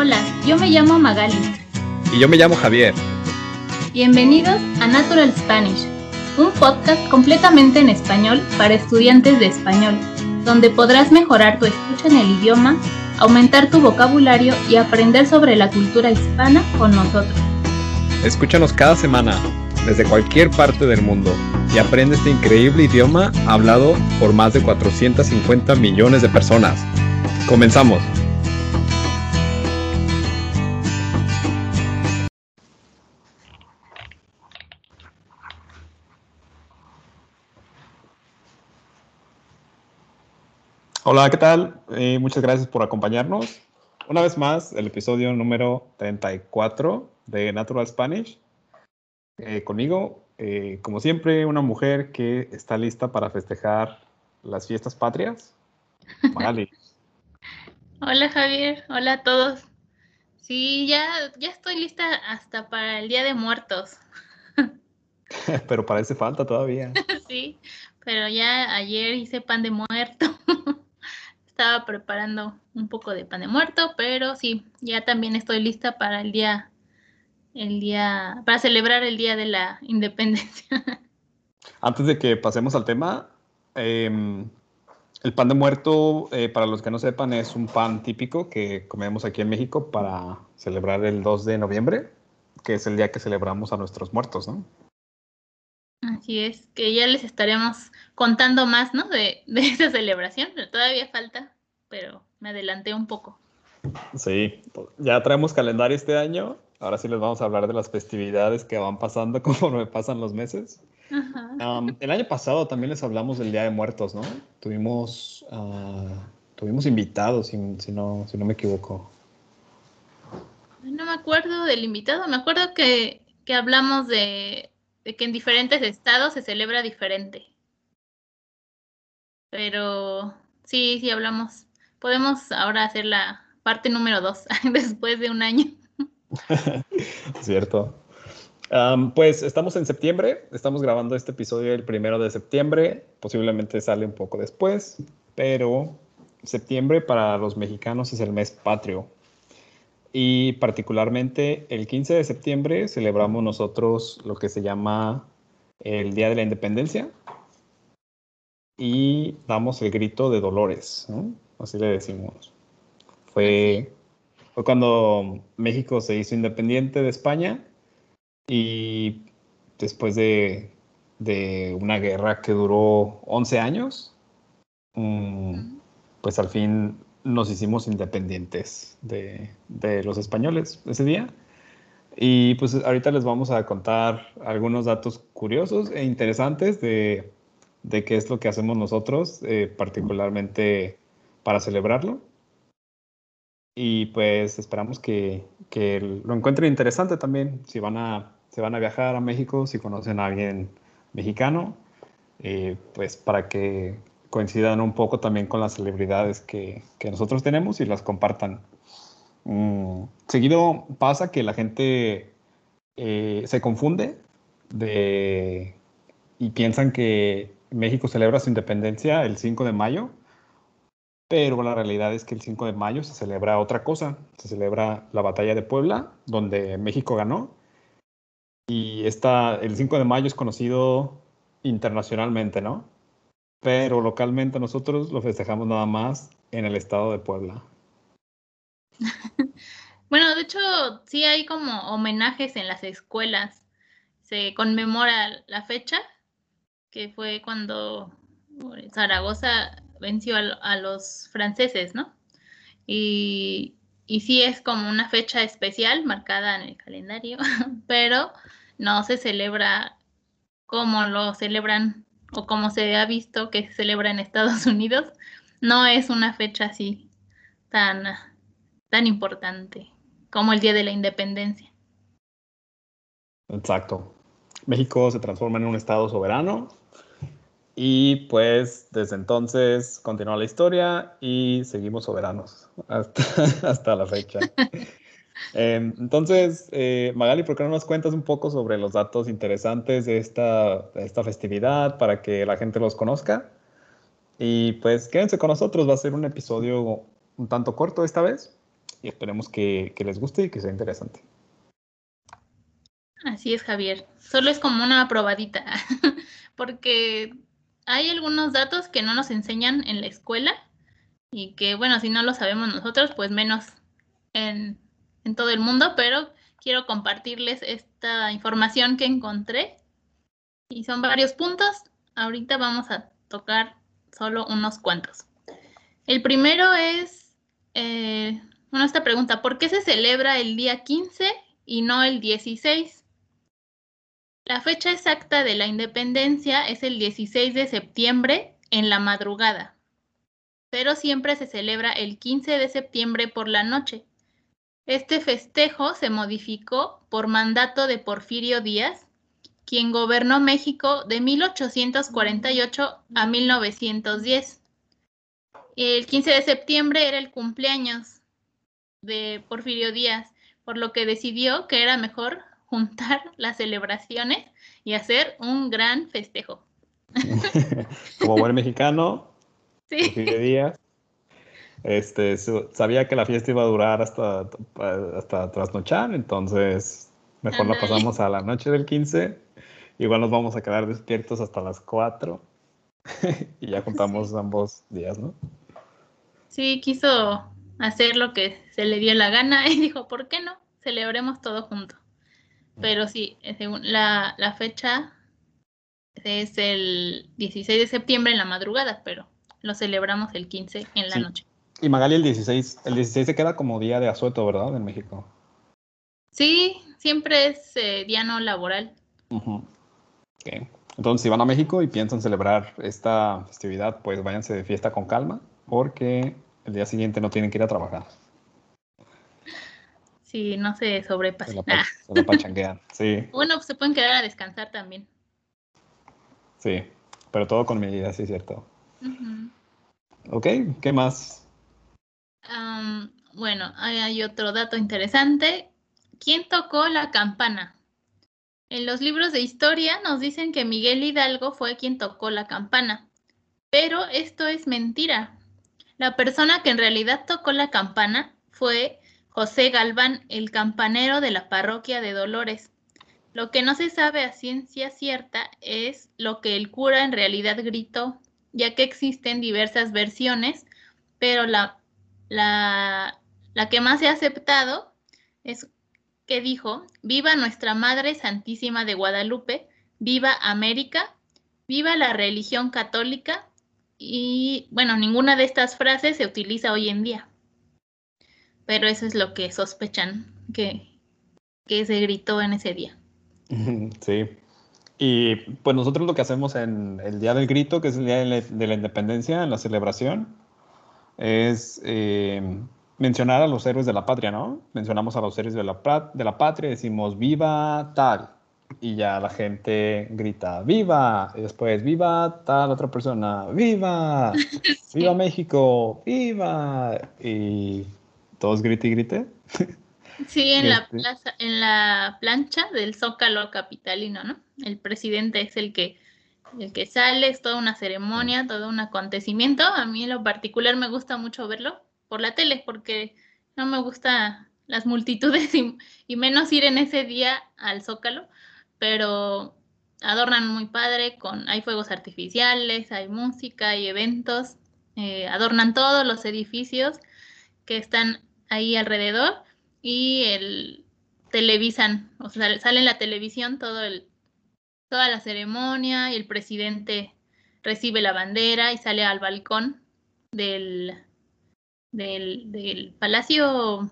Hola, yo me llamo Magali. Y yo me llamo Javier. Bienvenidos a Natural Spanish, un podcast completamente en español para estudiantes de español, donde podrás mejorar tu escucha en el idioma, aumentar tu vocabulario y aprender sobre la cultura hispana con nosotros. Escúchanos cada semana desde cualquier parte del mundo y aprende este increíble idioma hablado por más de 450 millones de personas. Comenzamos. Hola, ¿qué tal? Eh, muchas gracias por acompañarnos. Una vez más, el episodio número 34 de Natural Spanish. Eh, conmigo, eh, como siempre, una mujer que está lista para festejar las fiestas patrias. Magali. Hola Javier, hola a todos. Sí, ya, ya estoy lista hasta para el Día de Muertos. pero parece falta todavía. sí, pero ya ayer hice pan de muerto. Estaba preparando un poco de pan de muerto, pero sí, ya también estoy lista para el día el día, para celebrar el Día de la Independencia. Antes de que pasemos al tema, em, el pan de muerto, eh, para los que no sepan, es un pan típico que comemos aquí en México para celebrar el 2 de noviembre, que es el día que celebramos a nuestros muertos, ¿no? Así es, que ya les estaremos contando más, ¿no? De, de esa celebración, pero todavía falta, pero me adelanté un poco. Sí, ya traemos calendario este año Ahora sí les vamos a hablar de las festividades que van pasando conforme pasan los meses. el año pasado también les hablamos del Día de Muertos, ¿no? Tuvimos, ah, tuvimos invitados, si, no, si no me equivoco. No me acuerdo del invitado, me acuerdo que, que hablamos de, de, que en diferentes estados se celebra diferente. Pero sí, sí hablamos. Podemos ahora hacer la parte número dos después de un año. Cierto. pues estamos en septiembre, estamos grabando este episodio el primero de septiembre, posiblemente sale un poco después, pero septiembre para los mexicanos es el mes patrio. Y particularmente el 15 de septiembre celebramos nosotros lo que se llama el Día de la Independencia y damos el grito de Dolores, así le decimos. Fue fue cuando México se hizo independiente de España y después de, una guerra que duró 11 años, mm, pues al fin nos hicimos independientes de, los españoles ese día. Y pues ahorita les vamos a contar algunos datos curiosos e interesantes de, qué es lo que hacemos nosotros, eh, particularmente para celebrarlo y pues esperamos que, lo encuentren interesante también si van a, se van a viajar a México, si conocen a alguien mexicano, eh, pues para que coincidan un poco también con las celebridades que, nosotros tenemos y las compartan. Mm, seguido pasa que la gente eh, se confunde de, y piensan que México celebra su independencia el 5 de mayo pero la realidad es que el 5 de mayo se celebra otra cosa, se celebra la batalla de Puebla, donde México ganó, y esta, el 5 de mayo es conocido internacionalmente, ¿no? Pero localmente nosotros lo festejamos nada más en el estado de Puebla. bueno, de hecho, sí hay como homenajes en las escuelas. Se conmemora la fecha, que fue cuando Zaragoza venció a, los franceses, ¿no? Y, y sí es como una fecha especial marcada en el calendario, pero no se celebra como lo celebran o como se ha visto que se celebra en Estados Unidos. No es una fecha así tan, tan importante como el Día de la Independencia. Exacto. México se transforma en un Estado soberano y pues desde entonces continúa la historia y seguimos soberanos hasta, hasta la fecha. Em, entonces, eh, Magali, ¿por qué no nos cuentas un poco sobre los datos interesantes de esta, de esta festividad para que la gente los conozca? Y pues quédense con nosotros, va a ser un episodio un tanto corto esta vez, y esperemos que, que les guste y que sea interesante. Así es, Javier. Solo es como una probadita, porque hay algunos datos que no nos enseñan en la escuela y que, bueno, si no lo sabemos nosotros, pues menos en, en todo el mundo, pero quiero compartirles esta información que encontré y son varios puntos. Ahorita vamos a tocar solo unos cuantos. El primero es, eh, bueno, esta pregunta, ¿por qué se celebra el día 15 y no el 16? La fecha exacta de la independencia es el 16 de septiembre en la madrugada, pero siempre se celebra el 15 de septiembre por la noche. Este festejo se modificó por mandato de Porfirio Díaz, quien gobernó México de 1848 a 1910. El 15 de septiembre era el cumpleaños de Porfirio Díaz, por lo que decidió que era mejor juntar las celebraciones y hacer un gran festejo. Como buen mexicano, sí. Díaz, este, sabía que la fiesta iba a durar hasta, hasta trasnochar, entonces mejor la pasamos a la noche del 15. Igual nos vamos a quedar despiertos hasta las 4 y ya juntamos ambos días, ¿no? Sí, quiso hacer lo que se le dio la gana y dijo, ¿por qué no? Celebremos todo junto. Pero sí, eh, según la, la fecha es el 16 de septiembre en la madrugada, pero lo celebramos el 15 en la noche. Y Magali el 16, el 16 se queda como día de asueto, ¿verdad? En México. Sí, siempre es eh, día no laboral. Entonces, si van a México y piensan celebrar esta festividad, pues váyanse de fiesta con calma, porque el día siguiente no tienen que ir a trabajar. Sí, no se sobrepasen. Se la, pachanguean, sí. Bueno, pues se pueden quedar a descansar también. Sí, pero todo con medida, sí, cierto. Ok, ¿qué más? Bueno, hay otro dato interesante. ¿Quién tocó la campana? En los libros de historia nos dicen que Miguel Hidalgo fue quien tocó la campana, pero esto es mentira. La persona que en realidad tocó la campana fue José Galván, el campanero de la parroquia de Dolores. Lo que no se sabe a ciencia cierta es lo que el cura en realidad gritó, ya que existen diversas versiones, pero la, la, la que más ha aceptado es que dijo, viva nuestra Madre Santísima de Guadalupe, viva América, viva la religión católica y bueno, ninguna de estas frases se utiliza hoy en día pero eso es lo que sospechan que, se gritó en ese día. Sí. Y pues nosotros lo que hacemos en el Día del Grito, que es el Día de la Independencia, en la celebración, es eh, mencionar a los héroes de la patria, ¿no? Mencionamos a los héroes de la, de la patria, decimos viva tal, y ya la gente grita viva, y después viva tal otra persona, viva, viva México, viva, y todos grite y grite. Sí, en la este. plaza, en la plancha del Zócalo capitalino, ¿no? El presidente es el que el que sale, es toda una ceremonia, todo un acontecimiento. A mí en lo particular me gusta mucho verlo por la tele, porque no me gusta las multitudes y, menos ir en ese día al Zócalo, pero adornan muy padre, con, hay fuegos artificiales, hay música, hay eventos, eh, adornan todos los edificios que están ahí alrededor y el televisan, o sea, sale en la televisión todo el, toda la ceremonia y el presidente recibe la bandera y sale al balcón del, del, del palacio,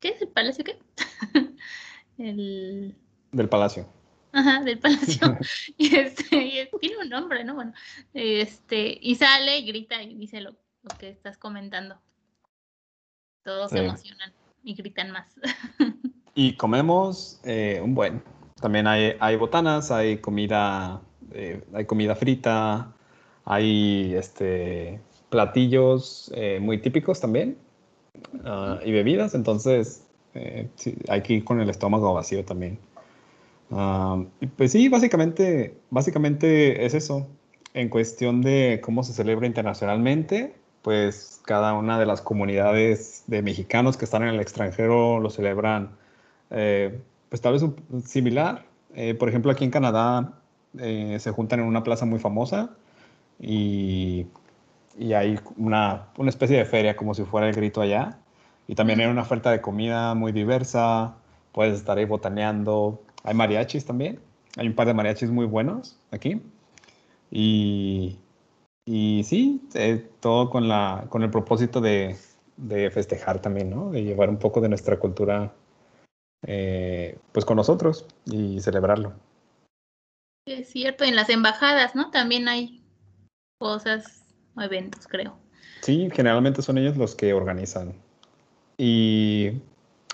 ¿qué es el palacio qué? el... Del palacio. Ajá, del palacio. y este, tiene un nombre, ¿no? Bueno, este, y sale y grita y dice lo, lo que estás comentando. Todos se emocionan y gritan más. y comemos eh, un buen. También hay, hay botanas, hay comida, eh, hay comida frita, hay este, platillos eh, muy típicos también ah, y bebidas. Entonces hay que ir con el estómago vacío también. Ah, pues sí, básicamente, básicamente es eso. En cuestión de cómo se celebra internacionalmente, pues cada una de las comunidades de mexicanos que están en el extranjero lo celebran, eh, pues tal vez similar. Eh, por ejemplo, aquí en Canadá eh, se juntan en una plaza muy famosa y, y hay una, una, especie de feria como si fuera el grito allá. Y también hay una oferta de comida muy diversa, puedes estar ahí botaneando. Hay mariachis también, hay un par de mariachis muy buenos aquí. Y, y sí, eh, todo con, la, con el propósito de, de, festejar también, ¿no? De llevar un poco de nuestra cultura eh, pues con nosotros y celebrarlo. Es cierto, en las embajadas, ¿no? También hay cosas o eventos, creo. Sí, generalmente son ellos los que organizan. Y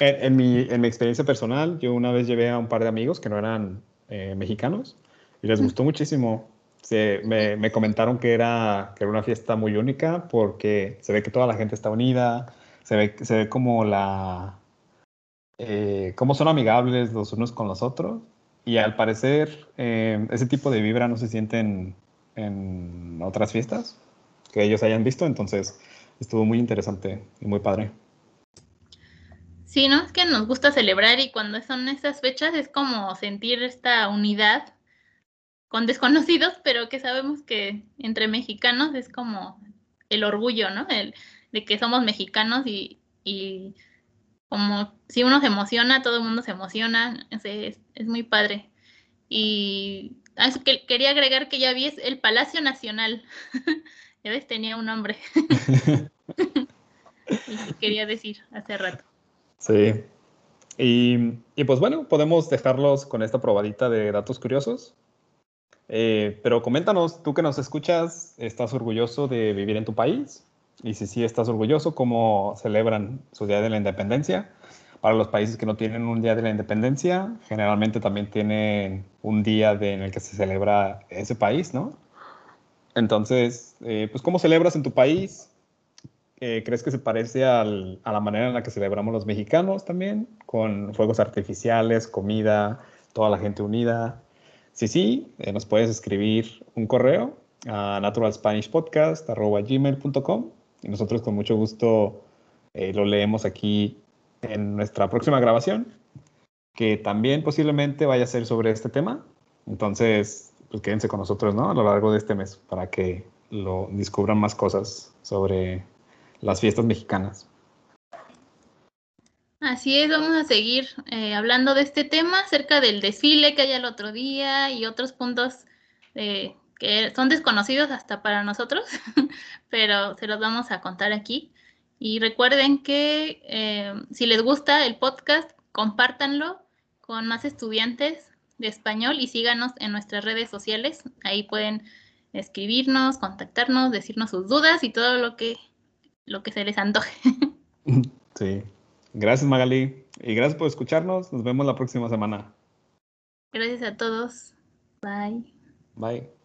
en, mi, en mi experiencia personal, yo una vez llevé a un par de amigos que no eran eh, mexicanos y les gustó muchísimo me, me, comentaron que era, que era una fiesta muy única porque se ve que toda la gente está unida, se ve, se ve como la... Eh, cómo son amigables los unos con los otros y al parecer eh, ese tipo de vibra no se siente en, otras fiestas que ellos hayan visto, entonces estuvo muy interesante y muy padre. Sí, ¿no? Es que nos gusta celebrar y cuando son esas fechas es como sentir esta unidad con desconocidos, pero que sabemos que entre mexicanos es como el orgullo, ¿no? De que somos mexicanos y, como si uno se emociona, todo el mundo se emociona, es, es, muy padre. Y ah, que, quería agregar que ya vi el Palacio Nacional, ya ves, tenía un nombre. y quería decir hace rato. Sí. Y, y, pues bueno, podemos dejarlos con esta probadita de datos curiosos. Eh, pero coméntanos, tú que nos escuchas, ¿estás orgulloso de vivir en tu país? Y si sí estás orgulloso, ¿cómo celebran su Día de la Independencia? Para los países que no tienen un Día de la Independencia, generalmente también tienen un día en el que se celebra ese país, ¿no? Entonces, eh, pues ¿cómo celebras en tu país? Eh, ¿Crees que se parece a la manera en la que celebramos los mexicanos también? Con fuegos artificiales, comida, toda la gente unida. Si sí, eh, nos puedes escribir un correo a naturalspanishpodcast.gmail.com y nosotros con mucho gusto eh, lo leemos aquí en nuestra próxima grabación, que también posiblemente vaya a ser sobre este tema. Entonces, pues quédense con nosotros ¿no? a lo largo de este mes para que lo descubran más cosas sobre las fiestas mexicanas. Así es, vamos a seguir eh, hablando de este tema acerca del desfile que hay el otro día y otros puntos eh, que son desconocidos hasta para nosotros, pero se los vamos a contar aquí. Y recuerden que eh, si les gusta el podcast, compártanlo con más estudiantes de español y síganos en nuestras redes sociales. Ahí pueden escribirnos, contactarnos, decirnos sus dudas y todo lo que, lo que se les antoje. Sí. Gracias Magali y gracias por escucharnos. Nos vemos la próxima semana. Gracias a todos. Bye. Bye.